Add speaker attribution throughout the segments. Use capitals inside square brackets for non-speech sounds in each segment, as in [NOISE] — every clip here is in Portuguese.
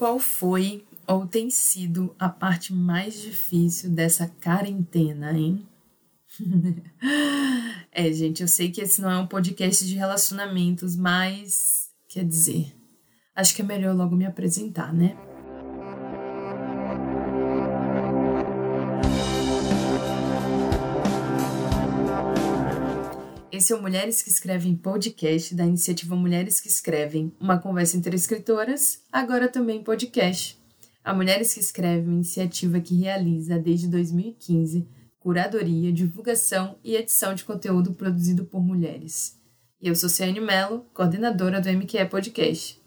Speaker 1: Qual foi ou tem sido a parte mais difícil dessa quarentena, hein? [LAUGHS] é, gente, eu sei que esse não é um podcast de relacionamentos, mas quer dizer, acho que é melhor logo me apresentar, né? Esse é o Mulheres que Escrevem podcast da iniciativa Mulheres que Escrevem, uma conversa entre escritoras, agora também podcast. A Mulheres que Escrevem iniciativa que realiza desde 2015 curadoria, divulgação e edição de conteúdo produzido por mulheres. E eu sou Ciane Mello, coordenadora do MQE Podcast.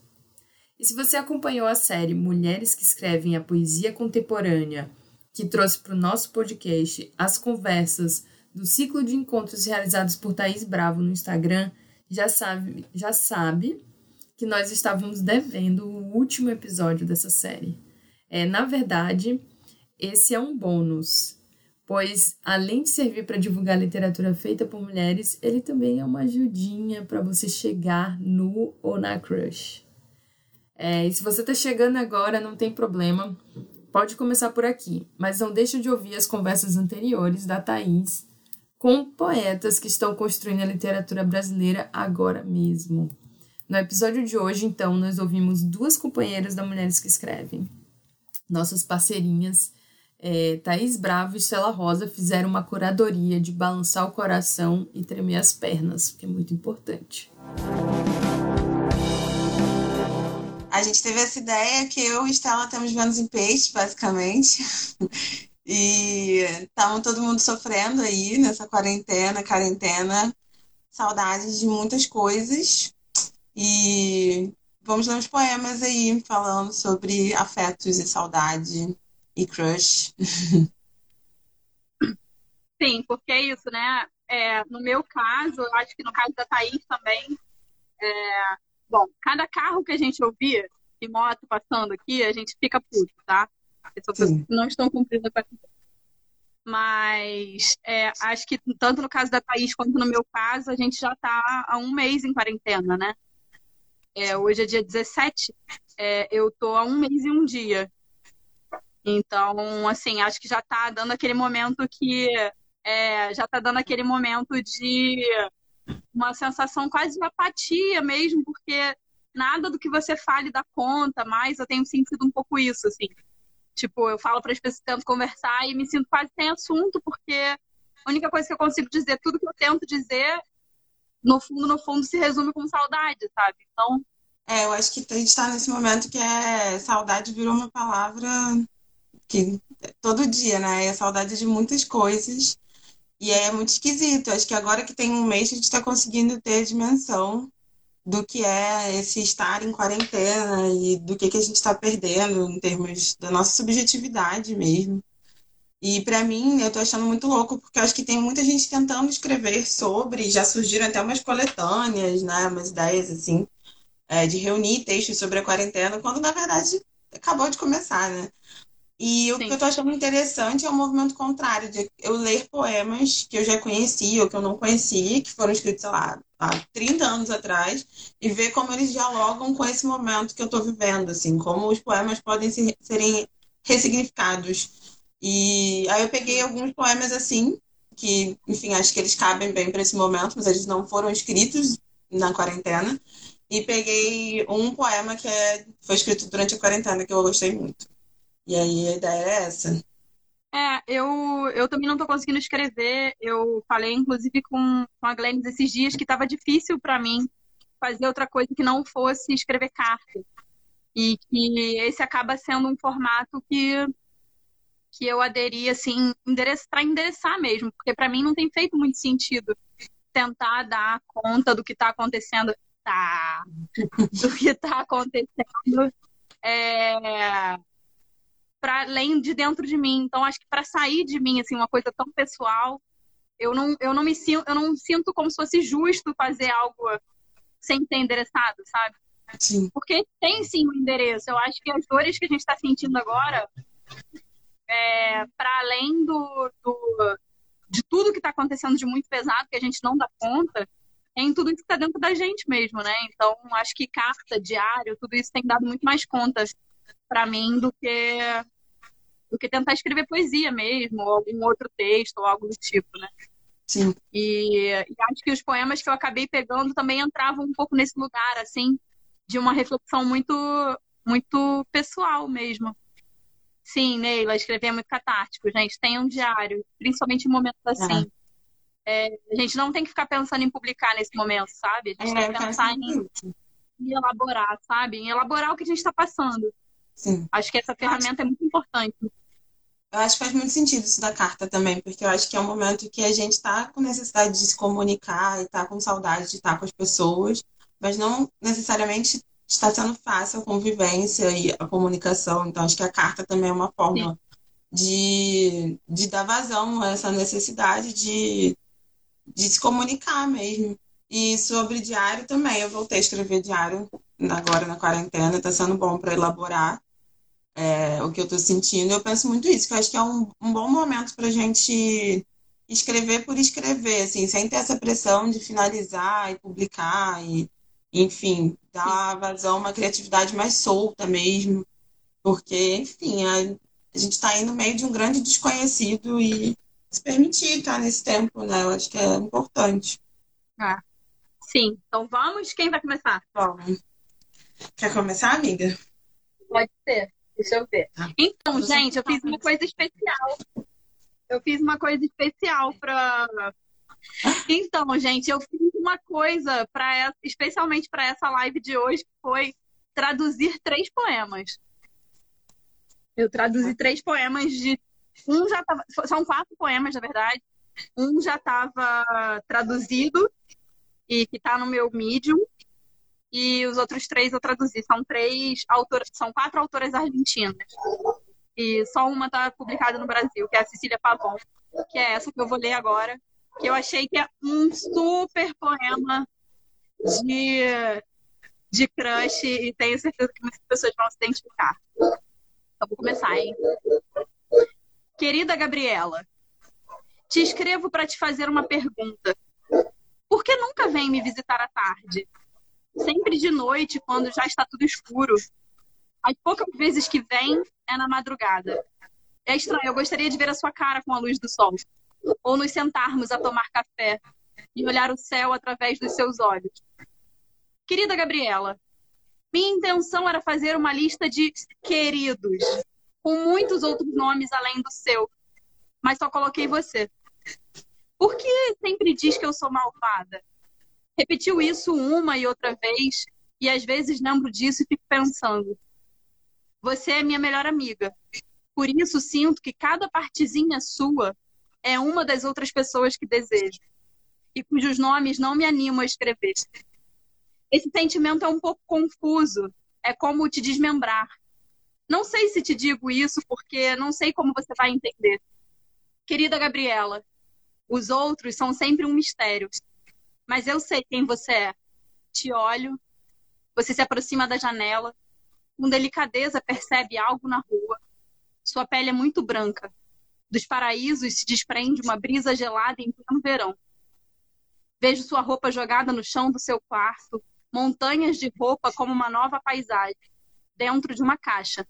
Speaker 1: E se você acompanhou a série Mulheres que Escrevem a Poesia Contemporânea, que trouxe para o nosso podcast as conversas do ciclo de encontros realizados por Thaís Bravo no Instagram, já sabe, já sabe que nós estávamos devendo o último episódio dessa série. É, na verdade, esse é um bônus, pois além de servir para divulgar literatura feita por mulheres, ele também é uma ajudinha para você chegar no ou na crush. É, e se você está chegando agora, não tem problema, pode começar por aqui, mas não deixe de ouvir as conversas anteriores da Thaís com poetas que estão construindo a literatura brasileira agora mesmo. No episódio de hoje, então, nós ouvimos duas companheiras da Mulheres que Escrevem. Nossas parceirinhas, é, Thaís Bravo e Stella Rosa, fizeram uma curadoria de balançar o coração e tremer as pernas, que é muito importante.
Speaker 2: A gente teve essa ideia que eu e Stella temos Vênus em Peixe, basicamente. E estavam todo mundo sofrendo aí nessa quarentena, quarentena, saudades de muitas coisas. E vamos ler uns poemas aí falando sobre afetos e saudade e crush. [LAUGHS]
Speaker 3: Sim, porque é isso, né? É, no meu caso, acho que no caso da Thaís também, é, bom, cada carro que a gente ouvir e moto passando aqui, a gente fica puto, tá? Pessoas que não estão cumprindo a quarentena. Mas é, acho que tanto no caso da Thaís quanto no meu caso, a gente já está há um mês em quarentena, né? É, hoje é dia 17, é, eu tô há um mês e um dia. Então, assim, acho que já está dando aquele momento que é, já está dando aquele momento de uma sensação quase de apatia mesmo, porque nada do que você fale dá conta, mas eu tenho sentido um pouco isso, assim. Tipo, eu falo para as pessoas, tento conversar e me sinto quase sem assunto, porque a única coisa que eu consigo dizer, tudo que eu tento dizer, no fundo, no fundo, se resume com saudade, sabe? Então.
Speaker 2: É, eu acho que a gente está nesse momento que é saudade virou uma palavra que todo dia, né? É saudade de muitas coisas. E é muito esquisito. Acho que agora que tem um mês a gente está conseguindo ter a dimensão do que é esse estar em quarentena e do que, que a gente está perdendo em termos da nossa subjetividade mesmo. E para mim, eu estou achando muito louco, porque acho que tem muita gente tentando escrever sobre, já surgiram até umas coletâneas, né, umas ideias assim, é, de reunir textos sobre a quarentena, quando na verdade acabou de começar, né? E Sim. o que eu tô achando interessante é o movimento contrário, de eu ler poemas que eu já conhecia ou que eu não conhecia, que foram escritos, sei lá, há 30 anos atrás, e ver como eles dialogam com esse momento que eu estou vivendo, assim, como os poemas podem ser, serem ressignificados. E aí eu peguei alguns poemas assim, que, enfim, acho que eles cabem bem para esse momento, mas eles não foram escritos na quarentena. E peguei um poema que é, foi escrito durante a quarentena, que eu gostei muito. E aí a ideia é essa.
Speaker 3: É, eu, eu também não estou conseguindo escrever. Eu falei, inclusive, com, com a Glenn esses dias que estava difícil para mim fazer outra coisa que não fosse escrever carta. E que esse acaba sendo um formato que, que eu aderi, assim, para endereçar mesmo. Porque para mim não tem feito muito sentido tentar dar conta do que está acontecendo. Tá, do que está acontecendo. É, para além de dentro de mim. Então acho que para sair de mim assim uma coisa tão pessoal, eu não eu não me sinto eu não sinto como se fosse justo fazer algo sem ter endereçado, sabe?
Speaker 2: Sim.
Speaker 3: Porque tem sim um endereço. Eu acho que as dores que a gente está sentindo agora, é, para além do, do, de tudo que está acontecendo de muito pesado que a gente não dá conta, tem tudo isso que está dentro da gente mesmo, né? Então acho que carta, diário, tudo isso tem dado muito mais conta para mim do que do que tentar escrever poesia mesmo, ou algum outro texto, ou algo do tipo, né?
Speaker 2: Sim.
Speaker 3: E, e, acho que os poemas que eu acabei pegando também entravam um pouco nesse lugar, assim, de uma reflexão muito, muito pessoal mesmo. Sim, Neila, escrever é muito catártico, gente. Tem um diário, principalmente em momentos assim. É. É, a gente não tem que ficar pensando em publicar nesse momento, sabe? A gente é, tem que pensar em, em, elaborar, sabe? Em elaborar o que a gente está passando.
Speaker 2: Sim.
Speaker 3: Acho que essa ferramenta é muito importante.
Speaker 2: Eu acho que faz muito sentido isso da carta também, porque eu acho que é um momento que a gente está com necessidade de se comunicar e está com saudade de estar com as pessoas, mas não necessariamente está sendo fácil a convivência e a comunicação. Então, acho que a carta também é uma forma de, de dar vazão a essa necessidade de, de se comunicar mesmo. E sobre diário também, eu voltei a escrever diário agora na quarentena, está sendo bom para elaborar é, o que eu estou sentindo. Eu penso muito isso, que eu acho que é um, um bom momento para a gente escrever por escrever, assim, sem ter essa pressão de finalizar e publicar e, enfim, dar vazão a uma criatividade mais solta mesmo, porque, enfim, a, a gente está indo no meio de um grande desconhecido e se permitir estar nesse tempo, né? Eu acho que é importante.
Speaker 3: Ah, sim. Então vamos? Quem vai começar?
Speaker 2: Vamos. Quer começar, amiga?
Speaker 3: Pode ser. Deixa eu ver. Tá. Então, gente, eu fiz uma coisa especial. Eu fiz uma coisa especial para. Então, gente, eu fiz uma coisa para especialmente para essa live de hoje, que foi traduzir três poemas. Eu traduzi três poemas de um já tava, são quatro poemas, na verdade. Um já estava traduzido e que está no meu Medium e os outros três eu traduzi. São três autoras, são quatro autoras argentinas. E só uma está publicada no Brasil, que é a Cecília Pavon, que é essa que eu vou ler agora, que eu achei que é um super poema de, de crush e tenho certeza que muitas pessoas vão se identificar. Então vou começar, hein? Querida Gabriela, te escrevo para te fazer uma pergunta. Por que nunca vem me visitar à tarde? Sempre de noite, quando já está tudo escuro. As poucas vezes que vem é na madrugada. É estranho, eu gostaria de ver a sua cara com a luz do sol. Ou nos sentarmos a tomar café e olhar o céu através dos seus olhos. Querida Gabriela, minha intenção era fazer uma lista de queridos, com muitos outros nomes além do seu, mas só coloquei você. Por que sempre diz que eu sou malvada? Repetiu isso uma e outra vez, e às vezes lembro disso e fico pensando: você é minha melhor amiga. Por isso sinto que cada partezinha sua é uma das outras pessoas que desejo e cujos nomes não me animo a escrever. Esse sentimento é um pouco confuso, é como te desmembrar. Não sei se te digo isso porque não sei como você vai entender. Querida Gabriela, os outros são sempre um mistério mas eu sei quem você é. Te olho, você se aproxima da janela, com delicadeza percebe algo na rua. Sua pele é muito branca. Dos paraísos se desprende uma brisa gelada em pleno verão. Vejo sua roupa jogada no chão do seu quarto, montanhas de roupa como uma nova paisagem, dentro de uma caixa.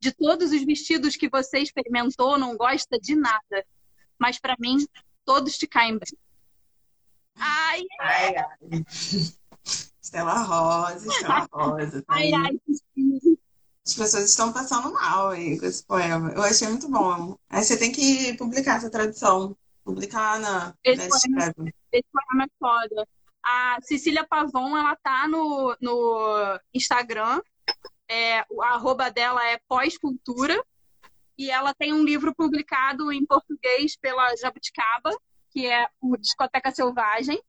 Speaker 3: De todos os vestidos que você experimentou, não gosta de nada. Mas para mim, todos te caem bem. Ai, ai, ai.
Speaker 2: Estela Rosa, Estela Rosa. Tá ai, ai, As pessoas estão passando mal aí com esse poema. Eu achei muito bom. Aí você tem que publicar essa tradução. Publicar na.
Speaker 3: Esse, poema, esse poema é foda. A Cecília Pavon, ela tá no, no Instagram. É, o arroba dela é pós-cultura. E ela tem um livro publicado em português pela Jabuticaba, que é o Discoteca Selvagem.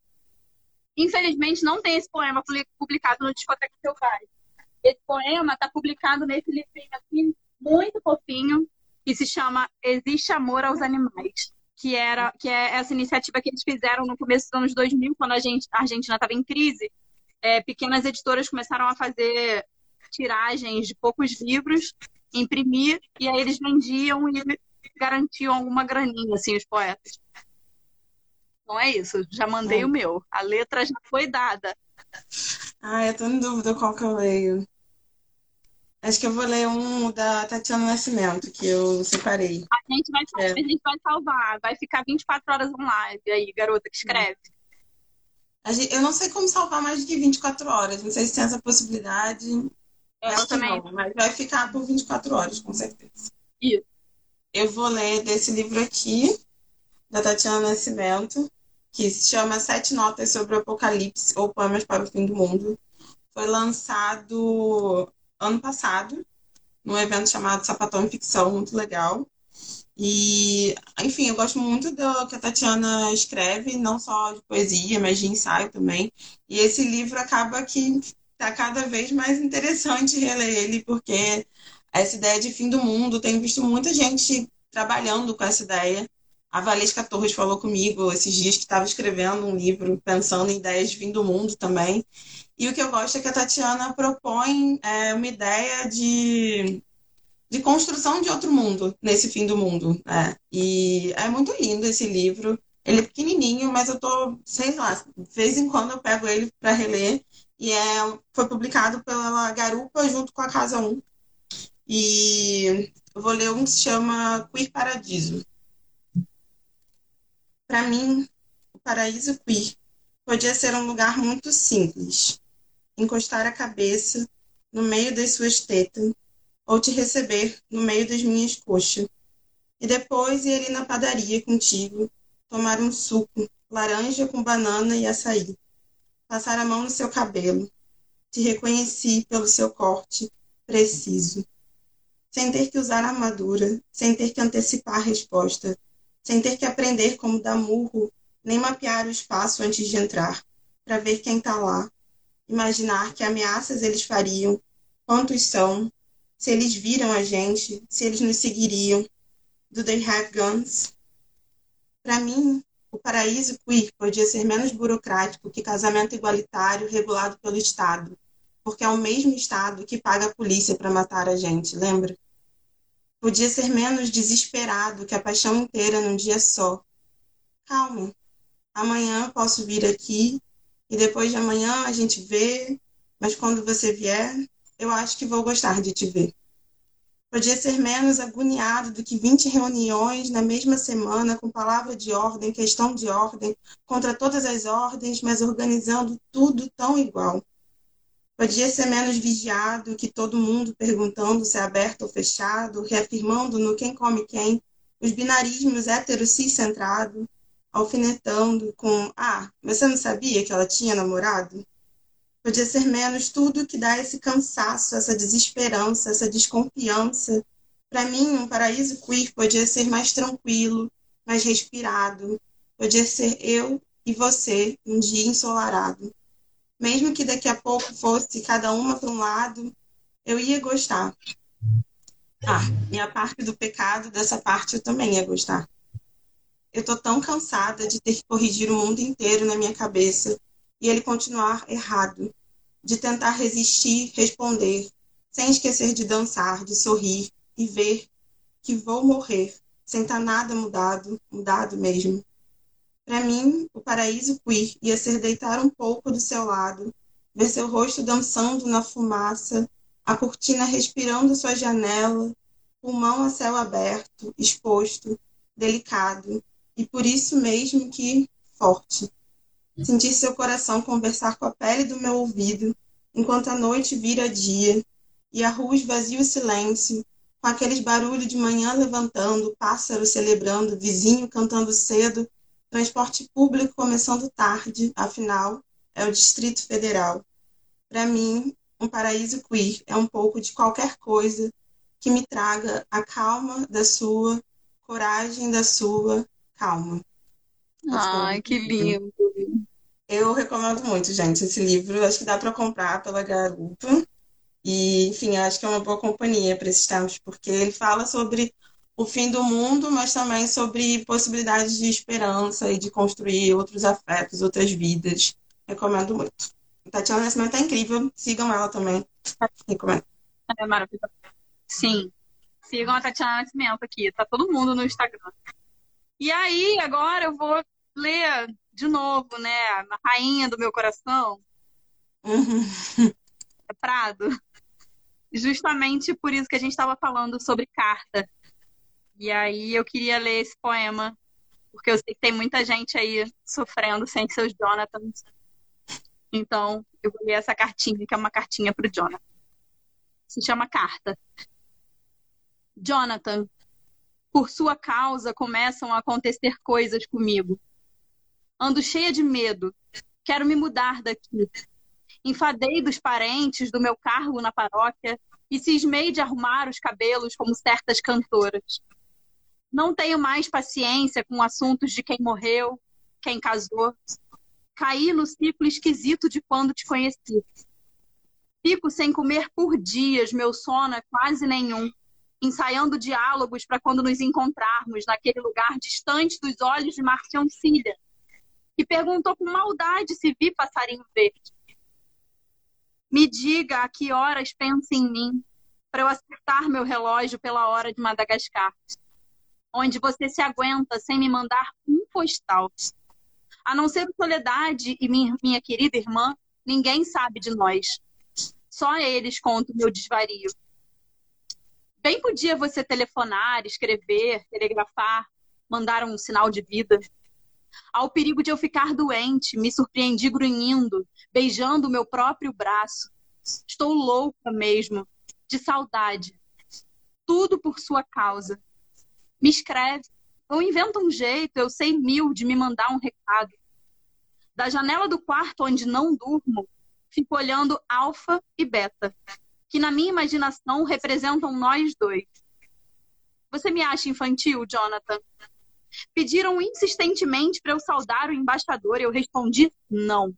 Speaker 3: Infelizmente, não tem esse poema publicado no Discoteca Selvagem. Esse poema está publicado nesse livrinho aqui, muito fofinho, que se chama Existe Amor aos Animais. Que, era, que é essa iniciativa que eles fizeram no começo dos anos 2000, quando a, gente, a Argentina estava em crise. É, pequenas editoras começaram a fazer tiragens de poucos livros, imprimir, e aí eles vendiam e garantiam alguma graninha, assim, os poetas. Não é isso, já mandei é. o meu. A letra já foi dada.
Speaker 2: Ah, eu tô em dúvida qual que eu leio. Acho que eu vou ler um da Tatiana Nascimento, que eu separei.
Speaker 3: A gente vai, é. a gente vai salvar, vai ficar 24 horas online aí, garota que escreve.
Speaker 2: Eu não sei como salvar mais de 24 horas, não sei se tem essa possibilidade.
Speaker 3: Eu também.
Speaker 2: Não, mas vai ficar por 24 horas, com certeza.
Speaker 3: Isso.
Speaker 2: Eu vou ler desse livro aqui, da Tatiana Nascimento, que se chama Sete Notas sobre o Apocalipse ou Poemas para o Fim do Mundo. Foi lançado ano passado, num evento chamado Sapatão Ficção, muito legal. E, enfim, eu gosto muito do que a Tatiana escreve, não só de poesia, mas de ensaio também. E esse livro acaba que está cada vez mais interessante reler ele, porque essa ideia de fim do mundo, tenho visto muita gente trabalhando com essa ideia. A Valesca Torres falou comigo esses dias que estava escrevendo um livro pensando em ideias de fim do mundo também. E o que eu gosto é que a Tatiana propõe é, uma ideia de, de construção de outro mundo nesse fim do mundo. Né? E é muito lindo esse livro. Ele é pequenininho, mas eu tô, sei lá, de vez em quando eu pego ele para reler. E é, foi publicado pela Garupa junto com a Casa 1. E eu vou ler um que se chama Queer Paradiso. Para mim, o paraíso queer podia ser um lugar muito simples, encostar a cabeça no meio das suas tetas ou te receber no meio das minhas coxas. E depois ir ali na padaria contigo, tomar um suco, laranja com banana e açaí. Passar a mão no seu cabelo. Te reconheci pelo seu corte preciso. Sem ter que usar armadura, sem ter que antecipar a resposta, sem ter que aprender como dar murro, nem mapear o espaço antes de entrar, para ver quem está lá, imaginar que ameaças eles fariam, quantos são, se eles viram a gente, se eles nos seguiriam. Do they have guns? Para mim, o paraíso queer podia ser menos burocrático que casamento igualitário regulado pelo Estado, porque é o mesmo Estado que paga a polícia para matar a gente, lembra? Podia ser menos desesperado que a paixão inteira num dia só. Calma, amanhã posso vir aqui e depois de amanhã a gente vê, mas quando você vier, eu acho que vou gostar de te ver. Podia ser menos agoniado do que 20 reuniões na mesma semana com palavra de ordem, questão de ordem, contra todas as ordens, mas organizando tudo tão igual. Podia ser menos vigiado que todo mundo perguntando se é aberto ou fechado, reafirmando no quem come quem, os binarismos hétero-cis centrado, alfinetando com Ah, você não sabia que ela tinha namorado? Podia ser menos tudo que dá esse cansaço, essa desesperança, essa desconfiança. Para mim, um paraíso queer podia ser mais tranquilo, mais respirado. Podia ser eu e você um dia ensolarado. Mesmo que daqui a pouco fosse cada uma para um lado, eu ia gostar. Ah, e a parte do pecado, dessa parte eu também ia gostar. Eu tô tão cansada de ter que corrigir o mundo inteiro na minha cabeça e ele continuar errado, de tentar resistir, responder, sem esquecer de dançar, de sorrir e ver que vou morrer sem estar tá nada mudado, mudado mesmo. Para mim, o paraíso queer ia ser deitar um pouco do seu lado, ver seu rosto dançando na fumaça, a cortina respirando sua janela, pulmão a céu aberto, exposto, delicado, e por isso mesmo que forte. Sentir seu coração conversar com a pele do meu ouvido, enquanto a noite vira dia, e a rua esvazia o silêncio, com aqueles barulhos de manhã levantando, pássaro celebrando, vizinho cantando cedo, transporte público começando tarde, afinal, é o Distrito Federal. Para mim, um paraíso queer é um pouco de qualquer coisa que me traga a calma da sua, coragem da sua, calma.
Speaker 3: Ai, que lindo.
Speaker 2: Eu recomendo muito, gente, esse livro. Acho que dá para comprar pela Garupa. E, enfim, acho que é uma boa companhia para esses tempos, porque ele fala sobre o fim do mundo, mas também sobre possibilidades de esperança e de construir outros afetos, outras vidas. Recomendo muito. Tatiana Nascimento é incrível. Sigam ela também. Recomendo.
Speaker 3: É maravilhoso. Sim. Sigam a Tatiana Nascimento aqui. Tá todo mundo no Instagram. E aí, agora eu vou ler de novo, né? A rainha do meu coração.
Speaker 2: Uhum. [LAUGHS]
Speaker 3: É Prado. justamente por isso que a gente estava falando sobre carta. E aí eu queria ler esse poema, porque eu sei que tem muita gente aí sofrendo sem seus Jonathans. Então, eu vou ler essa cartinha, que é uma cartinha para o Jonathan. Se chama Carta. Jonathan, por sua causa começam a acontecer coisas comigo. Ando cheia de medo. Quero me mudar daqui. Enfadei dos parentes do meu cargo na paróquia e cismei de arrumar os cabelos como certas cantoras. Não tenho mais paciência com assuntos de quem morreu, quem casou. Caí no ciclo esquisito de quando te conheci. Fico sem comer por dias, meu sono é quase nenhum ensaiando diálogos para quando nos encontrarmos naquele lugar distante dos olhos de Marcioncilha, que perguntou com maldade se vi passarinho verde. Me diga a que horas pensa em mim, para eu acertar meu relógio pela hora de Madagascar, onde você se aguenta sem me mandar um postal. A não ser Soledade e minha, querida irmã, ninguém sabe de nós. Só eles contam meu desvario. Bem podia você telefonar, escrever, telegrafar, mandar um sinal de vida. Ao perigo de eu ficar doente, me surpreendi grunhindo, beijando o meu próprio braço. Estou louca mesmo, de saudade. Tudo por sua causa. Me escreve, ou inventa um jeito, eu sei mil, de me mandar um recado. Da janela do quarto onde não durmo, fico olhando alfa e beta que na minha imaginação representam nós dois. Você me acha infantil, Jonathan? Pediram insistentemente para eu saudar o embaixador e eu respondi não.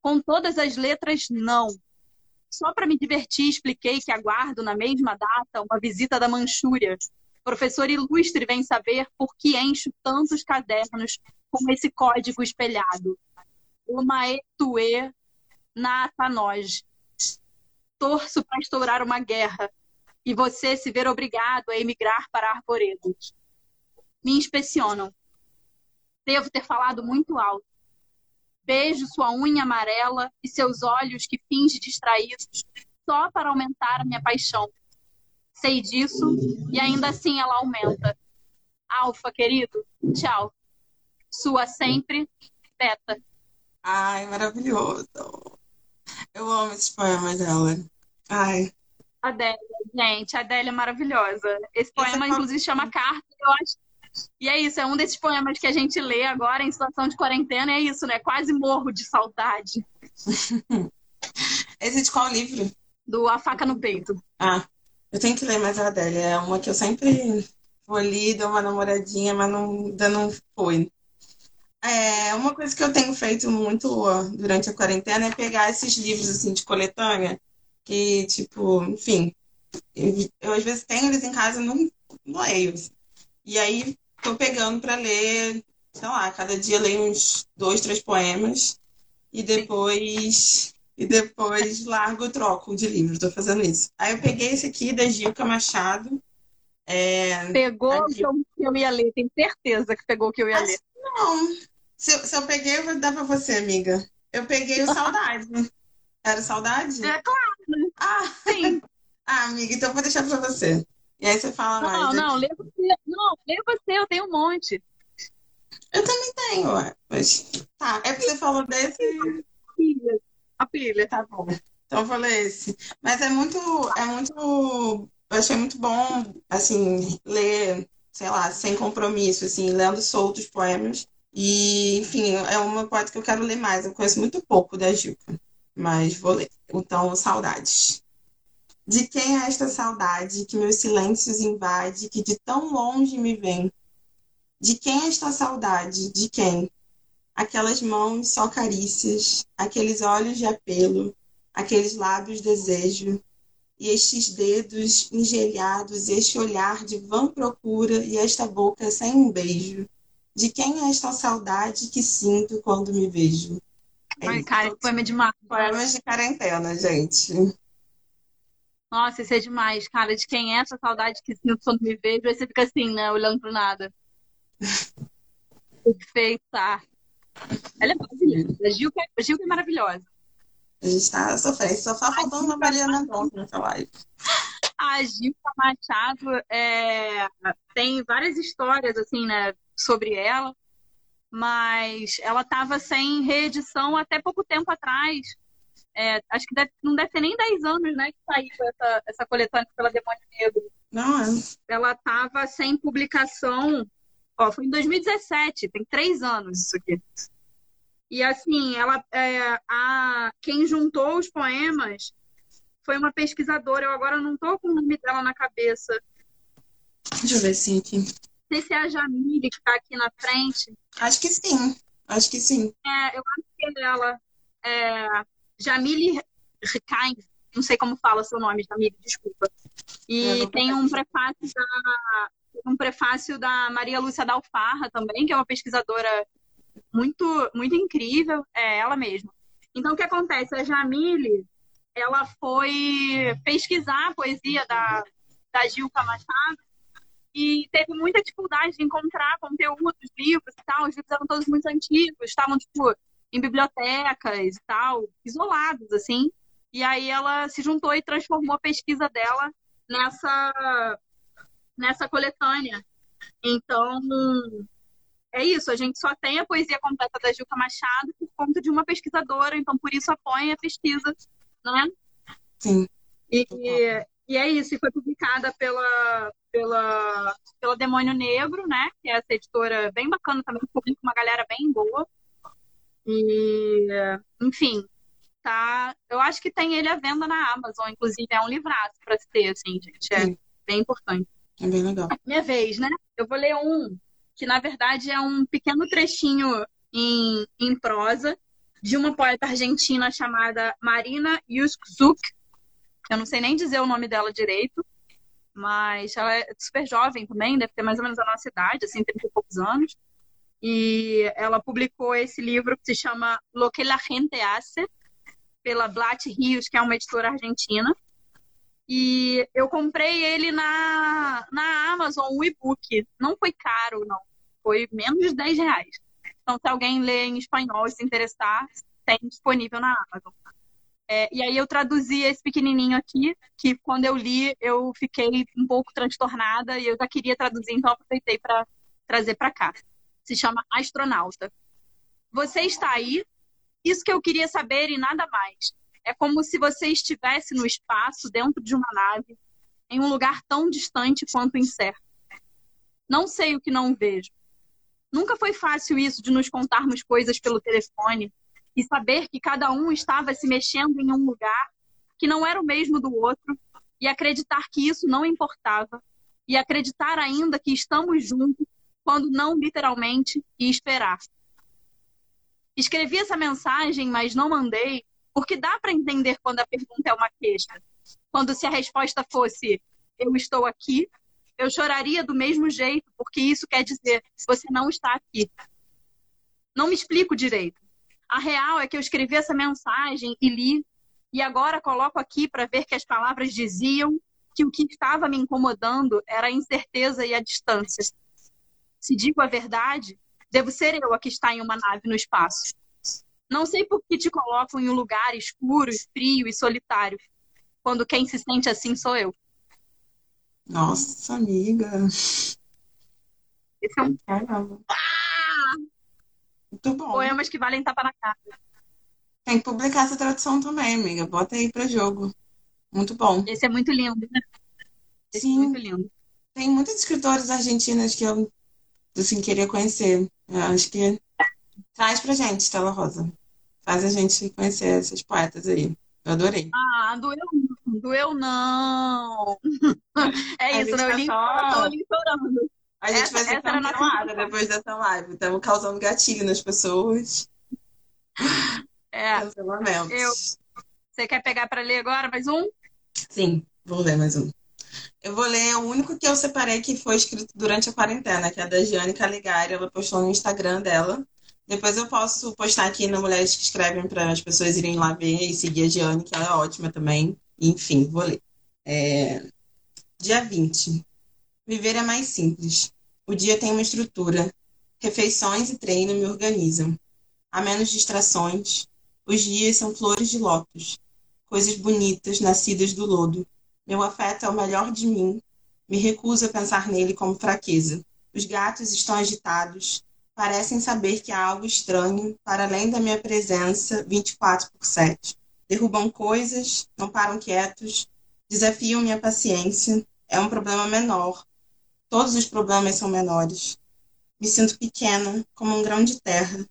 Speaker 3: Com todas as letras, não. Só para me divertir, expliquei que aguardo na mesma data uma visita da Manchúria. Professor ilustre vem saber por que encho tantos cadernos com esse código espelhado. O Maetue Natanoj torço para estourar uma guerra e você se ver obrigado a emigrar para Arvoredos. Me inspecionam. Devo ter falado muito alto. Beijo sua unha amarela e seus olhos que finge distraídos só para aumentar a minha paixão. Sei disso e ainda assim ela aumenta. Alfa, querido, tchau. Sua sempre, Beta.
Speaker 2: Ai, maravilhoso. Eu amo esses poemas dela. Ai.
Speaker 3: Adélia, gente, a Adélia é maravilhosa. Esse poema, inclusive, chama Carta, eu acho. E é isso, é um desses poemas que a gente lê agora em situação de quarentena, é isso, né? Quase morro de saudade. [LAUGHS]
Speaker 2: Esse de qual livro?
Speaker 3: Do A Faca no Peito.
Speaker 2: Ah, eu tenho que ler mais a Adélia. É uma que eu sempre vou ali, dou uma namoradinha, mas não, ainda não foi. É, uma coisa que eu tenho feito muito durante a quarentena é pegar esses livros assim de coletânea que, tipo, enfim, eu às vezes tenho eles em casa e não, não leio. Assim. E aí tô pegando para ler, sei lá, cada dia leio uns dois, três poemas e depois e depois largo troco de livro. Tô fazendo isso. Aí eu peguei esse aqui da Gilca Machado. É...
Speaker 3: Pegou o que eu ia ler, tenho certeza que pegou o que eu ia ler.
Speaker 2: Não. Se, se eu peguei, eu vou dar pra você, amiga. Eu peguei o Saudade. Era Saudade?
Speaker 3: É claro. Né?
Speaker 2: Ah, sim. [LAUGHS] ah, amiga, então eu vou deixar pra você. E aí você fala
Speaker 3: não,
Speaker 2: mais.
Speaker 3: Não, não, lê você. Não, lê você, eu tenho um monte.
Speaker 2: Eu também tenho, ué. Mas, tá, é porque você falou desse.
Speaker 3: A pilha.
Speaker 2: Tá bom. Então eu falei esse. Mas é muito, é muito. Eu achei muito bom, assim, ler, sei lá, sem compromisso, assim, lendo soltos poemas. E, enfim, é uma poeta que eu quero ler mais. Eu conheço muito pouco da Gilca mas vou ler. Então, saudades. De quem é esta saudade que meus silêncios invade, que de tão longe me vem? De quem é esta saudade? De quem? Aquelas mãos só carícias, aqueles olhos de apelo, aqueles lábios desejo, e estes dedos engelhados, este olhar de vã procura e esta boca sem um beijo. De quem é esta saudade que sinto quando me vejo?
Speaker 3: É Ai, cara, esse poema é demais.
Speaker 2: Poemas de quarentena, gente.
Speaker 3: Nossa, isso é demais, cara. De quem é essa saudade que sinto quando me vejo? Aí você fica assim, né? Olhando pro nada. [LAUGHS] Perfeita. Ela é maravilhosa. A Gil, a Gil é maravilhosa.
Speaker 2: A gente tá sofrendo. Só tá faltando uma Maria Mendonça nessa live.
Speaker 3: A Gilda Machado é, tem várias histórias, assim, né, sobre ela, mas ela estava sem reedição até pouco tempo atrás. É, acho que deve, não deve ter nem 10 anos, né, que saiu essa, essa coletânea pela Demônio Negro.
Speaker 2: Não é.
Speaker 3: Ela estava sem publicação, ó, foi em 2017, tem três anos isso aqui. E assim, ela, é, a, quem juntou os poemas foi uma pesquisadora. Eu agora não estou com o nome dela na cabeça.
Speaker 2: Deixa eu ver se aqui. Não
Speaker 3: sei se é a Jamile que está aqui na frente.
Speaker 2: Acho que sim. Acho que sim.
Speaker 3: É, eu acho que é ela. É, Jamile Rikain. Não sei como fala seu nome, Jamile, desculpa. E tem um prefácio da um prefácio da Maria Lúcia Dalfarra também, que é uma pesquisadora muito, muito incrível, é ela mesma. Então, o que acontece? A Jamile, ela foi pesquisar a poesia da, da Gilca Machado e teve muita dificuldade de encontrar conteúdo dos livros e tal. Os livros eram todos muito antigos, estavam, tipo, em bibliotecas e tal, isolados, assim. E aí ela se juntou e transformou a pesquisa dela nessa, nessa coletânea. Então, é isso, a gente só tem a poesia completa da Gilca Machado por conta de uma pesquisadora, então por isso apoia a pesquisa, né?
Speaker 2: Sim.
Speaker 3: E, e é isso, e foi publicada pela, pela, pela Demônio Negro, né? Que é essa editora bem bacana também, publica uma galera bem boa. E, enfim, tá. Eu acho que tem ele à venda na Amazon, inclusive é um livraço para se ter, assim, gente. É Sim. bem importante.
Speaker 2: É bem legal.
Speaker 3: Minha vez, né? Eu vou ler um que na verdade é um pequeno trechinho em, em prosa de uma poeta argentina chamada Marina Yuskzuk. Eu não sei nem dizer o nome dela direito, mas ela é super jovem também, deve ter mais ou menos a nossa idade, assim, 30 e poucos anos. E ela publicou esse livro que se chama Lo que la gente hace, pela Blatt Rios, que é uma editora argentina. E eu comprei ele na, na Amazon, o e-book. Não foi caro, não. Foi menos de 10 reais. Então, se alguém lê em espanhol e se interessar, tem disponível na Amazon. É, e aí eu traduzi esse pequenininho aqui, que quando eu li, eu fiquei um pouco transtornada e eu já queria traduzir, então aproveitei para trazer para cá. Se chama Astronauta. Você está aí? Isso que eu queria saber e nada mais. É como se você estivesse no espaço, dentro de uma nave, em um lugar tão distante quanto incerto. Não sei o que não vejo. Nunca foi fácil isso de nos contarmos coisas pelo telefone e saber que cada um estava se mexendo em um lugar que não era o mesmo do outro e acreditar que isso não importava e acreditar ainda que estamos juntos quando não literalmente e esperar. Escrevi essa mensagem, mas não mandei porque dá para entender quando a pergunta é uma queixa. Quando se a resposta fosse eu estou aqui, eu choraria do mesmo jeito, porque isso quer dizer você não está aqui. Não me explico direito. A real é que eu escrevi essa mensagem e li, e agora coloco aqui para ver que as palavras diziam que o que estava me incomodando era a incerteza e a distância. Se digo a verdade, devo ser eu a que está em uma nave no espaço. Não sei por que te colocam em um lugar escuro, frio e solitário, quando quem se sente assim sou eu.
Speaker 2: Nossa, amiga.
Speaker 3: Esse é um. Caramba. Ah!
Speaker 2: Muito bom.
Speaker 3: Poemas que valem tapa na cara.
Speaker 2: Tem que publicar essa tradução também, amiga. Bota aí pra jogo. Muito bom.
Speaker 3: Esse é muito lindo, né?
Speaker 2: Esse é Sim. É muito lindo. Tem muitos escritores argentinos que eu assim, queria conhecer. Eu acho que traz pra gente, Stella Rosa faz a gente conhecer esses poetas aí. Eu adorei.
Speaker 3: Ah, doeu não, doeu não. [LAUGHS] É isso, não, eu tá li, chorando.
Speaker 2: A gente essa, vai ser cancelada depois dessa live. Estamos causando gatilho nas pessoas.
Speaker 3: É. Cancelamentos. Eu... Você quer pegar para ler agora mais um?
Speaker 2: Sim, vou ler mais um. Eu vou ler o único que eu separei que foi escrito durante a quarentena, que é da Giane Caligari. Ela postou no Instagram dela. Depois eu posso postar aqui na Mulheres que Escrevem para as pessoas irem lá ver e seguir a Giane, que ela é ótima também. Enfim, vou ler. É... Dia 20. Viver é mais simples. O dia tem uma estrutura. Refeições e treino me organizam. Há menos distrações. Os dias são flores de lótus, coisas bonitas nascidas do lodo. Meu afeto é o melhor de mim. Me recuso a pensar nele como fraqueza. Os gatos estão agitados, parecem saber que há algo estranho para além da minha presença 24 por 7. Derrubam coisas, não param quietos, desafiam minha paciência. É um problema menor. Todos os problemas são menores. Me sinto pequena, como um grão de terra.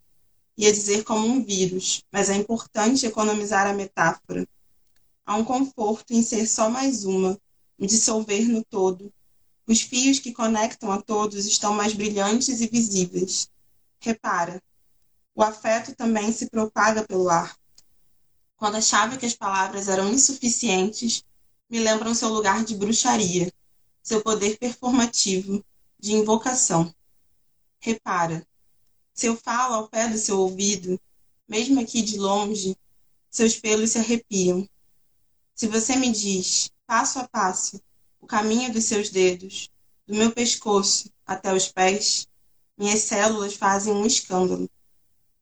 Speaker 2: Ia dizer como um vírus, mas é importante economizar a metáfora. Há um conforto em ser só mais uma, me dissolver no todo. Os fios que conectam a todos estão mais brilhantes e visíveis. Repara, o afeto também se propaga pelo ar. Quando achava que as palavras eram insuficientes, me lembram seu lugar de bruxaria, seu poder performativo, de invocação. Repara, se eu falo ao pé do seu ouvido, mesmo aqui de longe, seus pelos se arrepiam. Se você me diz, passo a passo, o caminho dos seus dedos, do meu pescoço até os pés, minhas células fazem um escândalo.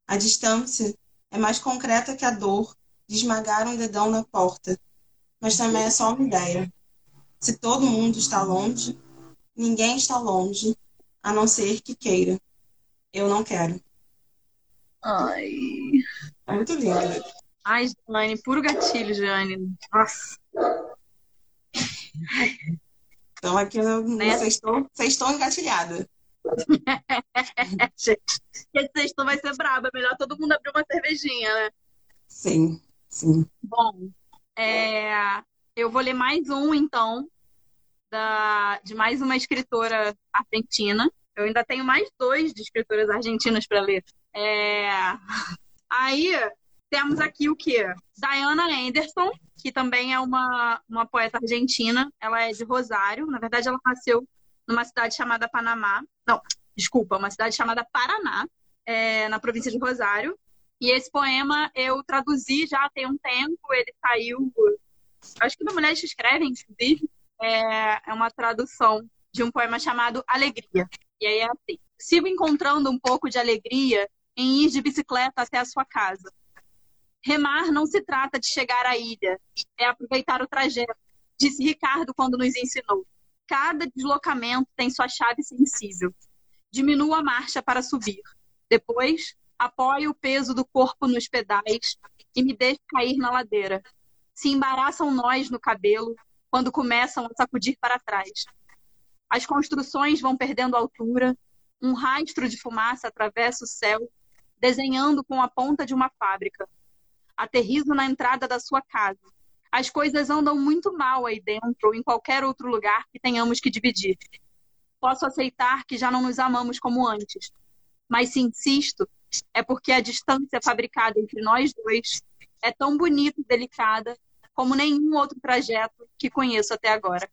Speaker 2: A distância é mais concreta que a dor de esmagar um dedão na porta, mas também é só uma ideia. Se todo mundo está longe, ninguém está longe, a não ser que queira. Eu não quero.
Speaker 3: Ai.
Speaker 2: É muito lindo.
Speaker 3: Ai, Jane, puro gatilho, Jane. Nossa.
Speaker 2: Então aqui eu,
Speaker 3: Né?
Speaker 2: vocês estão, vocês estão engatilhadas. [LAUGHS]
Speaker 3: Gente, sexto vai ser brabo. É melhor todo mundo abrir uma cervejinha, né?
Speaker 2: Sim, sim.
Speaker 3: Bom, é, eu vou ler mais um, então, da, de mais uma escritora argentina. Eu ainda tenho mais dois de escritoras argentinas para ler. É, aí temos aqui o quê? Diana Anderson, que também é uma, uma poeta argentina. Ela é de Rosário. Na verdade, ela nasceu numa cidade chamada Panamá. Não, desculpa, uma cidade chamada Paraná, é, na província de Rosário. E esse poema eu traduzi já tem um tempo, ele saiu, acho que da Mulheres que Escrevem, inclusive. É, é uma tradução de um poema chamado Alegria. E aí é assim: Sigo encontrando um pouco de alegria em ir de bicicleta até a sua casa. Remar não se trata de chegar à ilha, é aproveitar o trajeto, disse Ricardo quando nos ensinou. Cada deslocamento tem sua chave sensível. Diminuo a marcha para subir. Depois, apoio o peso do corpo nos pedais e me deixo cair na ladeira. Se embaraçam nós no cabelo quando começam a sacudir para trás. As construções vão perdendo altura, um rastro de fumaça atravessa o céu, desenhando com a ponta de uma fábrica. Aterrizo na entrada da sua casa. As coisas andam muito mal aí dentro ou em qualquer outro lugar que tenhamos que dividir. Posso aceitar que já não nos amamos como antes, mas se insisto, é porque a distância fabricada entre nós dois é tão bonita e delicada como nenhum outro trajeto que conheço até agora.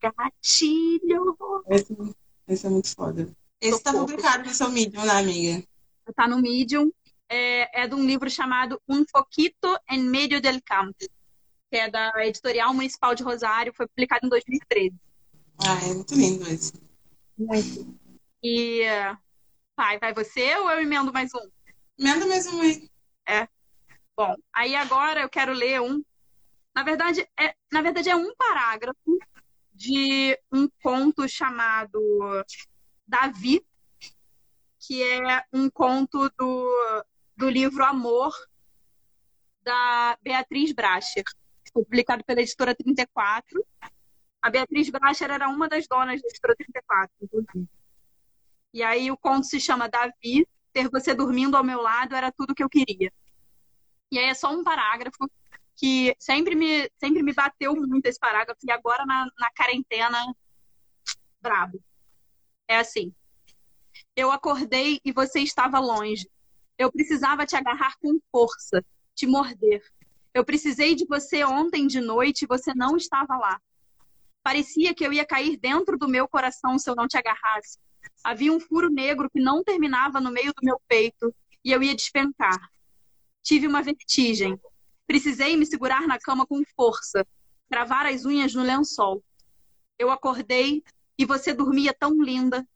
Speaker 3: Gatilho!
Speaker 2: Esse, esse é muito foda. Esse tá
Speaker 3: Socorro.
Speaker 2: publicado no seu Medium, né, amiga?
Speaker 3: Tá no Medium. É, é de um livro chamado Un Foquito en Medio del Campo, que é da Editorial Municipal de Rosário, foi publicado em 2013.
Speaker 2: Ah, é muito lindo esse.
Speaker 3: Muito. E vai, vai você ou eu emendo mais um?
Speaker 2: Manda mais um aí.
Speaker 3: Bom, aí agora eu quero ler um. Na verdade, é, na verdade é um parágrafo de um conto chamado Davi, que é um conto do, do livro Amor da Beatriz Bracher, publicado pela editora 34. A Beatriz Bracher era uma das donas da editora 34, inclusive. E aí o conto se chama Davi, ter você dormindo ao meu lado era tudo que eu queria. E aí é só um parágrafo que sempre me, sempre me bateu muito esse parágrafo, e agora na, na quarentena, brabo. É assim. Eu acordei e você estava longe. Eu precisava te agarrar com força, te morder. Eu precisei de você ontem de noite e você não estava lá. Parecia que eu ia cair dentro do meu coração se eu não te agarrasse. Havia um furo negro que não terminava no meio do meu peito e eu ia despencar. Tive uma vertigem. Precisei me segurar na cama com força, cravar as unhas no lençol. Eu acordei e você dormia tão linda.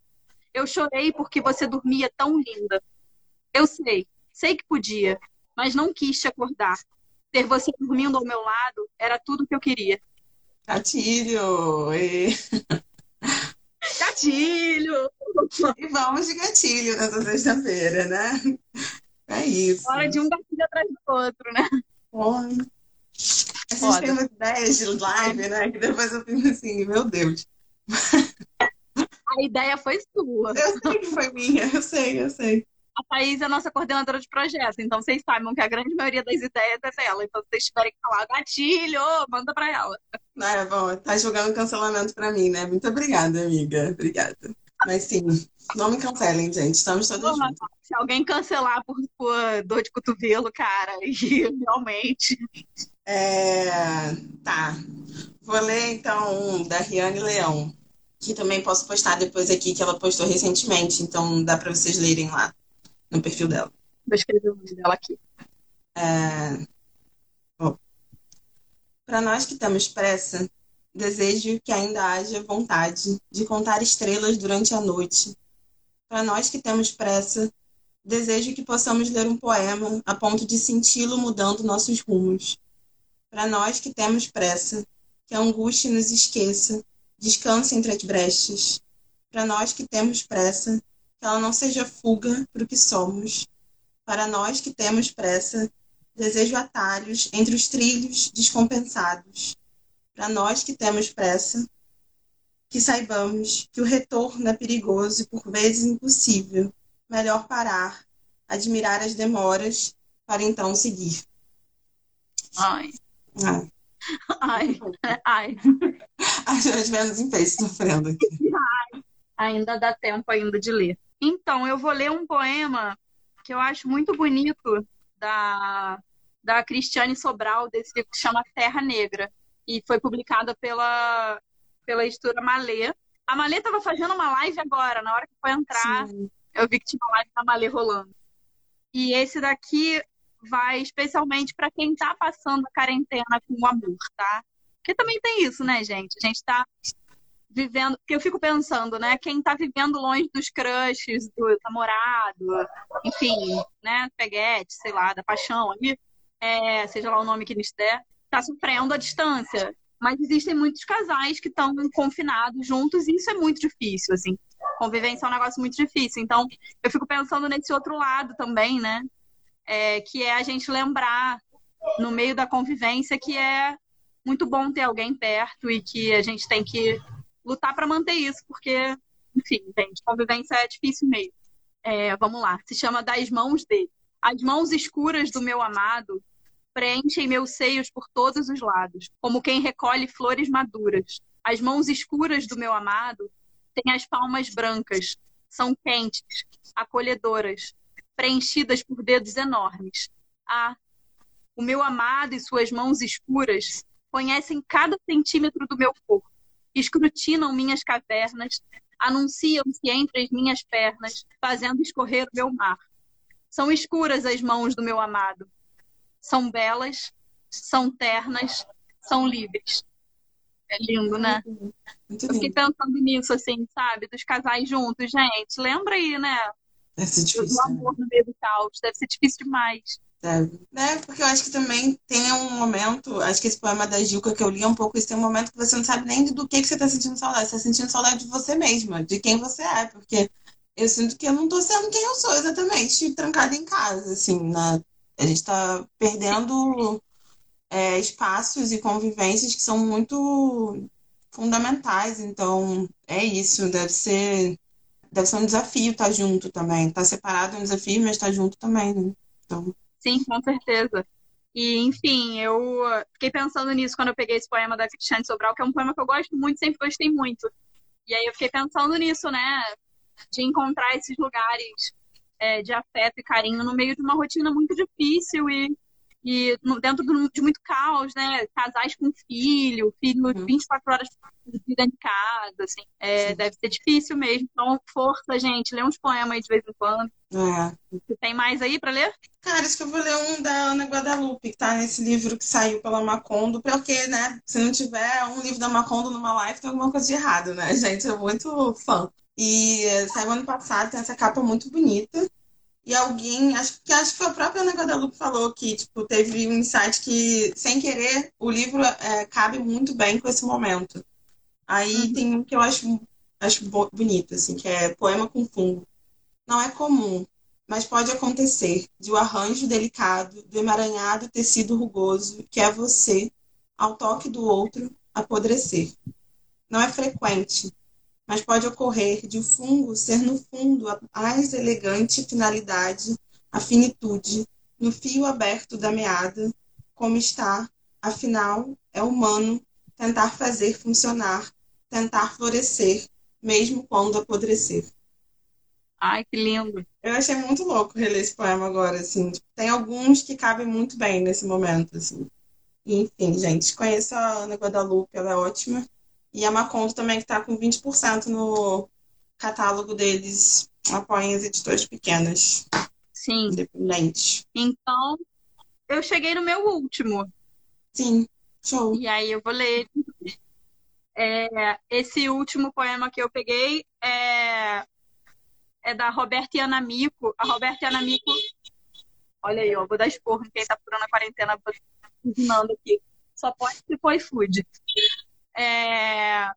Speaker 3: Eu chorei porque você dormia tão linda. Eu sei, sei que podia. mas não quis te acordar. Ter você dormindo ao meu lado era tudo que eu queria.
Speaker 2: Gatilho! E... [LAUGHS]
Speaker 3: Gatilho!
Speaker 2: E vamos de gatilho nessa sexta-feira, né? É isso.
Speaker 3: Hora de um gatilho atrás do outro, né?
Speaker 2: Porra. A gente tem umas ideias de live, né? Que depois eu fico assim, meu Deus. [LAUGHS]
Speaker 3: A ideia foi sua.
Speaker 2: Eu sei que foi minha, eu sei, eu sei.
Speaker 3: A Thaís é a nossa coordenadora de projeto, então vocês sabem que a grande maioria das ideias é dela. Então, se vocês tiverem que falar gatilho, manda pra ela.
Speaker 2: É bom, tá jogando cancelamento pra mim, né? Muito obrigada, amiga. Obrigada. Mas sim, não me cancelem, gente. Estamos todas juntas.
Speaker 3: Se alguém cancelar por, por dor de cotovelo, cara, [LAUGHS] e realmente.
Speaker 2: É... Tá. Vou ler então um da Riane Leão, que também posso postar depois aqui, que ela postou recentemente, então dá para vocês lerem lá no perfil dela.
Speaker 3: Vou escrever o nome dela aqui.
Speaker 2: É... Para nós que temos pressa, desejo que ainda haja vontade de contar estrelas durante a noite. Para nós que temos pressa, desejo que possamos ler um poema a ponto de senti-lo mudando nossos rumos. Para nós que temos pressa, que a angústia nos esqueça, descanse entre as brechas. Para nós que temos pressa, que ela não seja fuga para o que somos. Para nós que temos pressa, desejo atalhos entre os trilhos descompensados. Para nós que temos pressa, que saibamos que o retorno é perigoso e por vezes impossível. Melhor parar, admirar as demoras, para então seguir.
Speaker 3: Ai.
Speaker 2: Ai.
Speaker 3: Ai. Ai. [LAUGHS]
Speaker 2: As menos em peixe sofrendo aqui.
Speaker 3: Ai. Ainda dá tempo ainda de ler. Então, eu vou ler um poema que eu acho muito bonito da, da Cristiane Sobral, desse livro que chama Terra Negra. E foi publicada pela, pela editora Malê. A Malê estava fazendo uma live agora, na hora que foi entrar, Sim. eu vi que tinha uma live da Malê rolando. E esse daqui vai especialmente para quem está passando a quarentena com o amor, tá? Porque também tem isso, né, gente? A gente está vivendo, porque eu fico pensando, né, quem tá vivendo longe dos crushes, do namorado, enfim, né, peguete, sei lá, da paixão ali, é, seja lá o nome que eles der, tá sofrendo à distância. Mas existem muitos casais que estão confinados juntos e isso é muito difícil, assim. Convivência é um negócio muito difícil. Então, eu fico pensando nesse outro lado também, né? É, que é a gente lembrar no meio da convivência que é muito bom ter alguém perto e que a gente tem que lutar para manter isso, porque, enfim, gente, convivência é difícil mesmo. É, vamos lá, se chama Das Mãos dele. As mãos escuras do meu amado preenchem meus seios por todos os lados, como quem recolhe flores maduras. As mãos escuras do meu amado têm as palmas brancas, são quentes, acolhedoras, preenchidas por dedos enormes. Ah, o meu amado e suas mãos escuras conhecem cada centímetro do meu corpo escrutinam minhas cavernas, anunciam-se entre as minhas pernas, fazendo escorrer o meu mar. São escuras as mãos do meu amado. São belas, são ternas, são livres. É lindo, né? Muito Eu fiquei pensando nisso, assim, sabe? Dos casais juntos, gente. Lembra aí, né?
Speaker 2: Deve ser difícil.
Speaker 3: Do amor no meio do caos. Deve ser difícil demais.
Speaker 2: Deve. Né? Porque eu acho que também tem um momento, acho que esse poema da Gilca que eu li um pouco isso, tem um momento que você não sabe nem do que, que você está sentindo saudade. Você está sentindo saudade de você mesma, de quem você é, porque eu sinto que eu não estou sendo quem eu sou exatamente, trancada em casa, assim, na... a gente está perdendo é, espaços e convivências que são muito fundamentais, então é isso, deve ser deve ser um desafio estar junto também, estar separado é um desafio, mas estar junto também, né? Então
Speaker 3: Sim, com certeza. E, enfim, eu fiquei pensando nisso quando eu peguei esse poema da Cristiane Sobral, que é um poema que eu gosto muito, sempre gostei muito. E aí eu fiquei pensando nisso, né? De encontrar esses lugares é, de afeto e carinho no meio de uma rotina muito difícil e e dentro de muito caos, né? Casais com filho, filho uhum. 24 horas de casa, assim. É, deve ser difícil mesmo. Então, força, gente. Lê uns poemas aí de vez em quando.
Speaker 2: É.
Speaker 3: Você tem mais aí para ler?
Speaker 2: Cara, acho que eu vou ler um da Ana Guadalupe, que tá nesse livro que saiu pela Macondo, porque, né, se não tiver um livro da Macondo numa live, tem alguma coisa de errado, né, [LAUGHS] gente? Eu sou muito fã. E saiu ano passado, tem essa capa muito bonita. E alguém, acho que acho que foi a própria Ana Guadalupe falou que tipo, teve um insight que, sem querer, o livro é, cabe muito bem com esse momento. Aí uhum. tem um que eu acho, acho bonito, assim, que é Poema com Fungo. Não é comum, mas pode acontecer, de o um arranjo delicado, do emaranhado tecido rugoso, que é você, ao toque do outro, apodrecer. Não é frequente, mas pode ocorrer de o fungo ser no fundo a mais elegante finalidade, a finitude, no fio aberto da meada, como está, afinal, é humano tentar fazer funcionar, tentar florescer, mesmo quando apodrecer.
Speaker 3: Ai, que lindo.
Speaker 2: Eu achei muito louco reler esse poema agora, assim. Tem alguns que cabem muito bem nesse momento, assim. Enfim, gente, conheço a Ana Guadalupe, ela é ótima. E a Macondo também, que está com 20% no catálogo deles. Apoiem as editoras pequenas.
Speaker 3: Sim.
Speaker 2: Independentes.
Speaker 3: Então, eu cheguei no meu último.
Speaker 2: Sim, show.
Speaker 3: E aí eu vou ler. É, esse último poema que eu peguei é, é da Roberta Anamico. A Roberta Anamico. Olha aí, ó, vou dar esporro em quem tá furando a quarentena cozinhando aqui. Só pode se for iFood. É,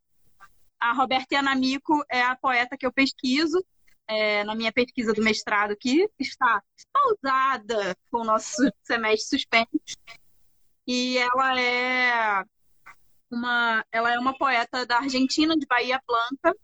Speaker 3: a Roberta Yanamico é a poeta que eu pesquiso é, na minha pesquisa do mestrado, que está pausada com o nosso semestre suspenso. E ela é uma, ela é uma poeta da Argentina, de Bahia Blanca.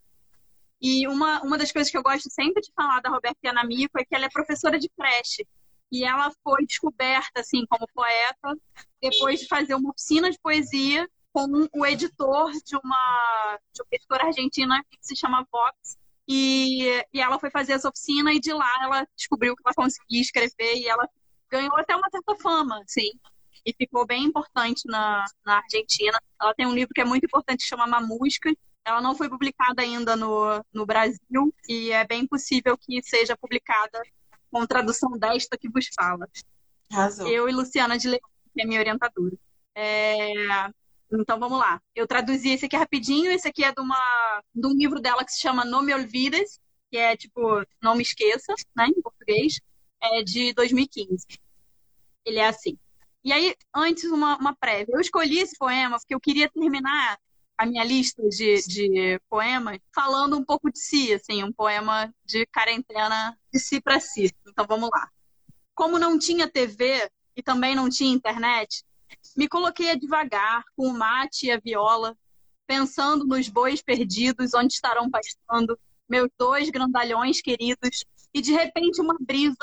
Speaker 3: E uma, uma das coisas que eu gosto sempre de falar da Roberta Yanamico é que ela é professora de creche. E ela foi descoberta, assim, como poeta, depois de fazer uma oficina de poesia com o editor de uma, de uma editora argentina que se chama Vox. E, e ela foi fazer essa oficina e de lá ela descobriu que ela conseguia escrever e ela ganhou até uma certa fama, assim. E ficou bem importante na, na Argentina. Ela tem um livro que é muito importante, que chama Mamusca. Ela não foi publicada ainda no, no Brasil e é bem possível que seja publicada com tradução desta que vos fala.
Speaker 2: Razão.
Speaker 3: Eu e Luciana de Leão, que é minha orientadora. É, então vamos lá. Eu traduzi esse aqui rapidinho. Esse aqui é de, uma, de um livro dela que se chama Não Me Olvides, que é tipo Não Me Esqueça, né, em português, é de 2015. Ele é assim. E aí, antes, uma, uma prévia. Eu escolhi esse poema porque eu queria terminar a minha lista de, de poemas falando um pouco de si, assim, um poema de quarentena de si para si. Então vamos lá. Como não tinha TV e também não tinha internet, me coloquei a devagar, com o mate e a viola, pensando nos bois perdidos onde estarão pastando meus dois grandalhões queridos, e de repente uma brisa,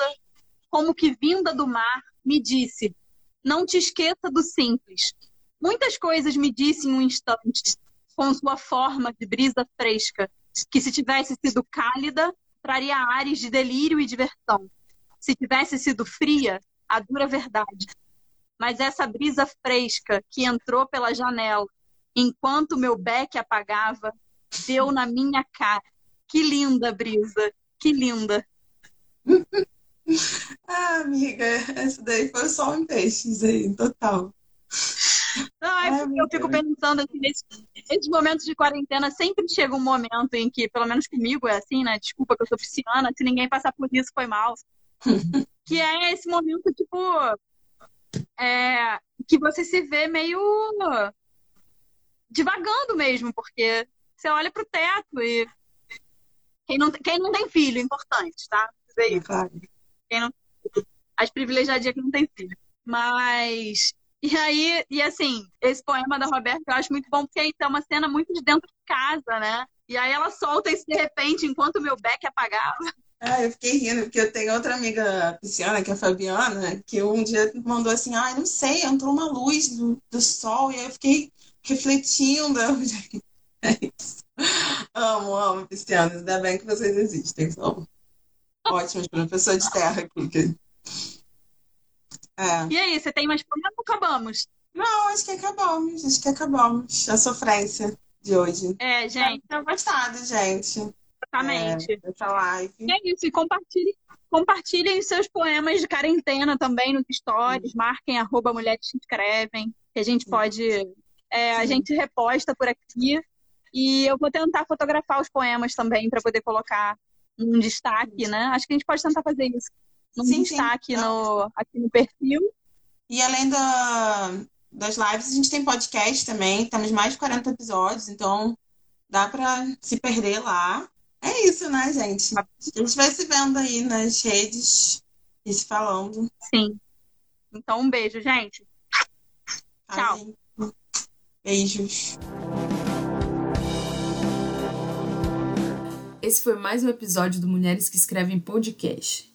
Speaker 3: como que vinda do mar, me disse: Não te esqueça do simples. Muitas coisas me disse em um instante, com sua forma de brisa fresca, que se tivesse sido cálida, traria ares de delírio e diversão. Se tivesse sido fria, a dura verdade, mas essa brisa fresca que entrou pela janela, enquanto meu beck apagava, deu na minha cara. Que linda brisa, que linda. [LAUGHS]
Speaker 2: ah, amiga, essa daí foi só um peixes aí, total.
Speaker 3: É eu fico pensando assim, nesses, nesses, momentos de quarentena sempre chega um momento em que, pelo menos comigo é assim, né? Desculpa que eu sou pisciana, se ninguém passar por isso foi mal. [LAUGHS] que é esse momento, tipo, é, que você se vê meio divagando mesmo, porque você olha para o teto e quem não, quem não tem filho, importante, tá? Dizer isso. Quem não, as privilegiadinhas que não tem filho. Mas. E aí, e assim, esse poema da Roberta eu acho muito bom, porque aí tem uma cena muito de dentro de casa, né? E aí ela solta isso de repente, enquanto o meu beck apagava.
Speaker 2: Ah, eu fiquei rindo, porque eu tenho outra amiga pisciana, que é a Fabiana, que um dia mandou assim, ah, não sei, entrou uma luz do, do sol, e aí eu fiquei refletindo. É isso. Amo, amo piscianos, ainda bem que vocês existem, são ótimos professores de terra aqui.
Speaker 3: É. E aí, você tem mais problemas ou acabamos?
Speaker 2: Não, acho que acabamos, acho que acabamos a sofrência de hoje.
Speaker 3: É, gente.
Speaker 2: Tenho gostado, gente.
Speaker 3: Exatamente.
Speaker 2: É, essa live.
Speaker 3: E é isso, e compartilhem, compartilhem seus poemas de quarentena também nos stories, marquem arroba mulheres que escrevem, que a gente pode. É, a gente reposta por aqui. E eu vou tentar fotografar os poemas também para poder colocar um destaque, né? Acho que a gente pode tentar fazer isso. Não sim, está aqui no, aqui no perfil.
Speaker 2: E além da, das lives, a gente tem podcast também. Temos mais de 40 episódios, então dá para se perder lá. É isso, né, gente? A gente vai se vendo aí nas redes e se falando.
Speaker 3: Sim. Então, um beijo, gente. Tchau.
Speaker 2: Beijos.
Speaker 1: Esse foi mais um episódio do Mulheres que Escrevem Podcast.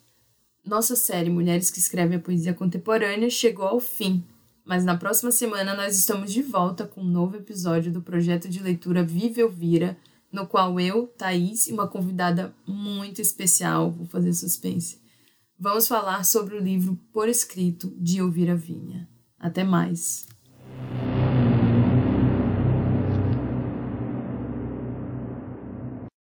Speaker 1: Nossa série Mulheres que Escrevem a Poesia Contemporânea chegou ao fim, mas na próxima semana nós estamos de volta com um novo episódio do projeto de leitura Vive Elvira, no qual eu, Thaís e uma convidada muito especial, vou fazer suspense, vamos falar sobre o livro Por Escrito de Elvira Vinha. Até mais!